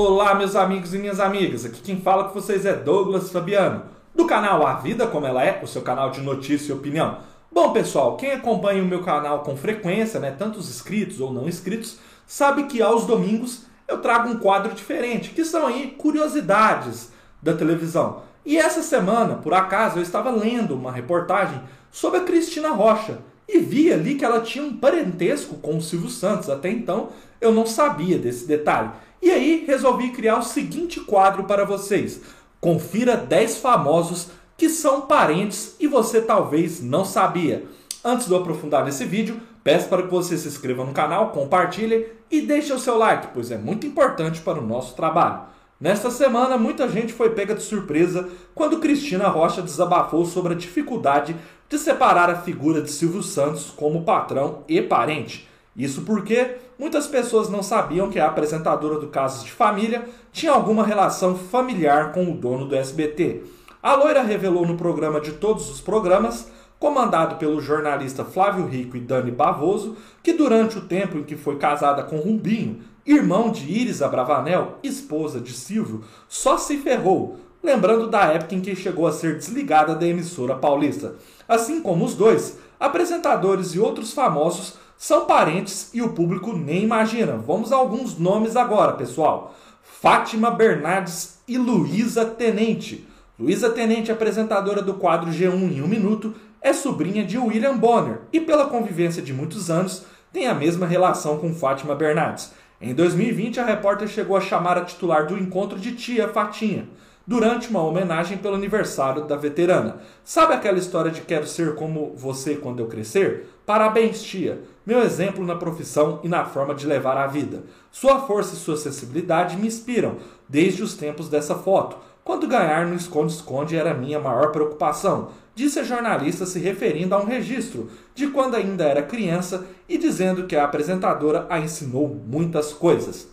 Olá, meus amigos e minhas amigas. Aqui quem fala com vocês é Douglas Fabiano, do canal A Vida Como Ela É, o seu canal de notícia e opinião. Bom, pessoal, quem acompanha o meu canal com frequência, né, tanto os inscritos ou não inscritos, sabe que aos domingos eu trago um quadro diferente, que são aí curiosidades da televisão. E essa semana, por acaso, eu estava lendo uma reportagem sobre a Cristina Rocha e vi ali que ela tinha um parentesco com o Silvio Santos. Até então eu não sabia desse detalhe. E aí resolvi criar o seguinte quadro para vocês. Confira 10 famosos que são parentes e você talvez não sabia. Antes de eu aprofundar nesse vídeo, peço para que você se inscreva no canal, compartilhe e deixe o seu like, pois é muito importante para o nosso trabalho. Nesta semana, muita gente foi pega de surpresa quando Cristina Rocha desabafou sobre a dificuldade de separar a figura de Silvio Santos como patrão e parente. Isso porque muitas pessoas não sabiam que a apresentadora do Casos de Família tinha alguma relação familiar com o dono do SBT. A loira revelou no programa de todos os programas, comandado pelo jornalista Flávio Rico e Dani Bavoso, que durante o tempo em que foi casada com Rumbinho, irmão de Iris Abravanel, esposa de Silvio, só se ferrou, lembrando da época em que chegou a ser desligada da emissora paulista. Assim como os dois, apresentadores e outros famosos são parentes e o público nem imagina. Vamos a alguns nomes agora, pessoal. Fátima Bernardes e Luísa Tenente. Luísa Tenente, apresentadora do quadro G1 em um minuto, é sobrinha de William Bonner e, pela convivência de muitos anos, tem a mesma relação com Fátima Bernardes. Em 2020, a repórter chegou a chamar a titular do encontro de tia Fatinha durante uma homenagem pelo aniversário da veterana. Sabe aquela história de quero ser como você quando eu crescer? Parabéns, tia. Meu exemplo na profissão e na forma de levar a vida. Sua força e sua sensibilidade me inspiram desde os tempos dessa foto. Quando ganhar no esconde-esconde era minha maior preocupação, disse a jornalista se referindo a um registro de quando ainda era criança e dizendo que a apresentadora a ensinou muitas coisas.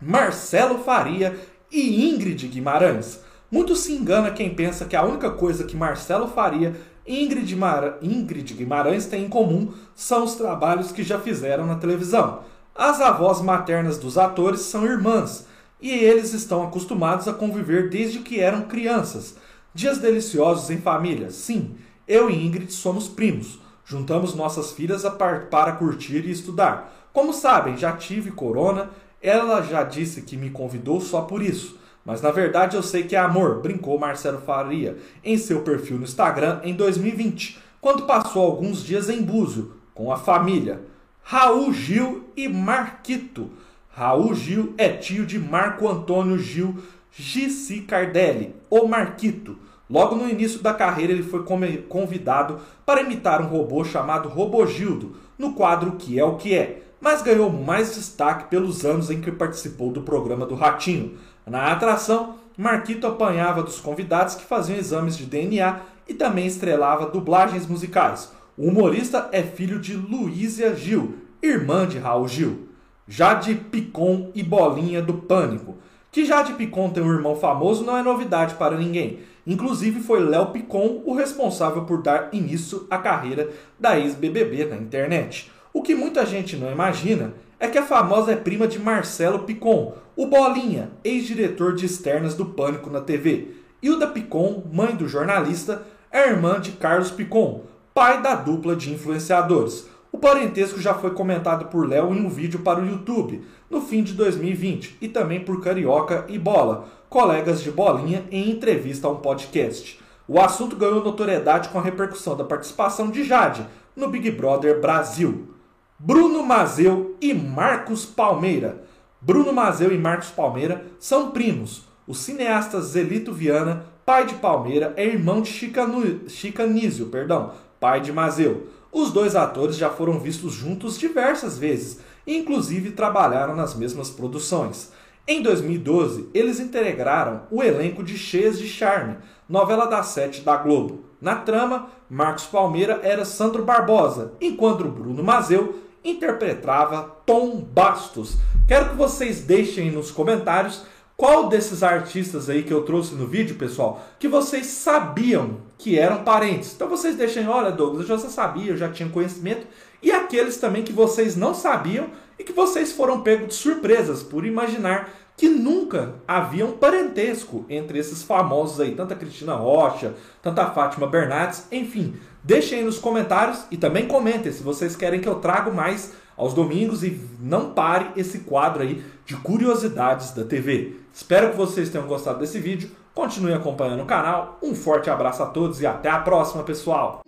Marcelo Faria e Ingrid Guimarães. Muito se engana quem pensa que a única coisa que Marcelo Faria e Ingrid, Mar... Ingrid Guimarães têm em comum são os trabalhos que já fizeram na televisão. As avós maternas dos atores são irmãs e eles estão acostumados a conviver desde que eram crianças. Dias deliciosos em família. Sim, eu e Ingrid somos primos. Juntamos nossas filhas para curtir e estudar. Como sabem, já tive corona ela já disse que me convidou só por isso. Mas na verdade eu sei que é amor, brincou Marcelo Faria em seu perfil no Instagram em 2020, quando passou alguns dias em Búzio com a família. Raul Gil e Marquito. Raul Gil é tio de Marco Antônio Gil Gissi Cardelli, o Marquito. Logo no início da carreira, ele foi convidado para imitar um robô chamado Robogildo, no quadro Que é o que é, mas ganhou mais destaque pelos anos em que participou do programa do Ratinho. Na atração, Marquito apanhava dos convidados que faziam exames de DNA e também estrelava dublagens musicais. O humorista é filho de Luísia Gil, irmã de Raul Gil. Jade Picon e Bolinha do Pânico. Que Jade Picon tem um irmão famoso não é novidade para ninguém. Inclusive foi Léo Picon o responsável por dar início à carreira da ex-BBB na internet. O que muita gente não imagina é que a famosa é prima de Marcelo Picon, o Bolinha, ex-diretor de externas do Pânico na TV. Hilda Picon, mãe do jornalista, é irmã de Carlos Picon, pai da dupla de influenciadores. Parentesco já foi comentado por Léo em um vídeo para o YouTube, no fim de 2020, e também por Carioca e Bola, colegas de Bolinha, em entrevista a um podcast. O assunto ganhou notoriedade com a repercussão da participação de Jade no Big Brother Brasil. Bruno Mazeu e Marcos Palmeira. Bruno Mazeu e Marcos Palmeira são primos. O cineasta Zelito Viana, pai de Palmeira, é irmão de Chica, Nísio, perdão, pai de Mazeu. Os dois atores já foram vistos juntos diversas vezes inclusive trabalharam nas mesmas produções. Em 2012, eles integraram o elenco de Cheias de Charme, novela das sete da Globo. Na trama, Marcos Palmeira era Sandro Barbosa, enquanto Bruno Mazeu interpretava Tom Bastos. Quero que vocês deixem nos comentários qual desses artistas aí que eu trouxe no vídeo, pessoal, que vocês sabiam que eram parentes. Então vocês deixem, olha, Douglas, eu já sabia, eu já tinha conhecimento. E aqueles também que vocês não sabiam e que vocês foram pegos de surpresas por imaginar que nunca havia um parentesco entre esses famosos aí, tanta Cristina Rocha, tanta Fátima Bernardes, enfim. Deixem aí nos comentários e também comentem se vocês querem que eu traga mais aos domingos e não pare esse quadro aí de curiosidades da TV. Espero que vocês tenham gostado desse vídeo. Continue acompanhando o canal. Um forte abraço a todos e até a próxima, pessoal!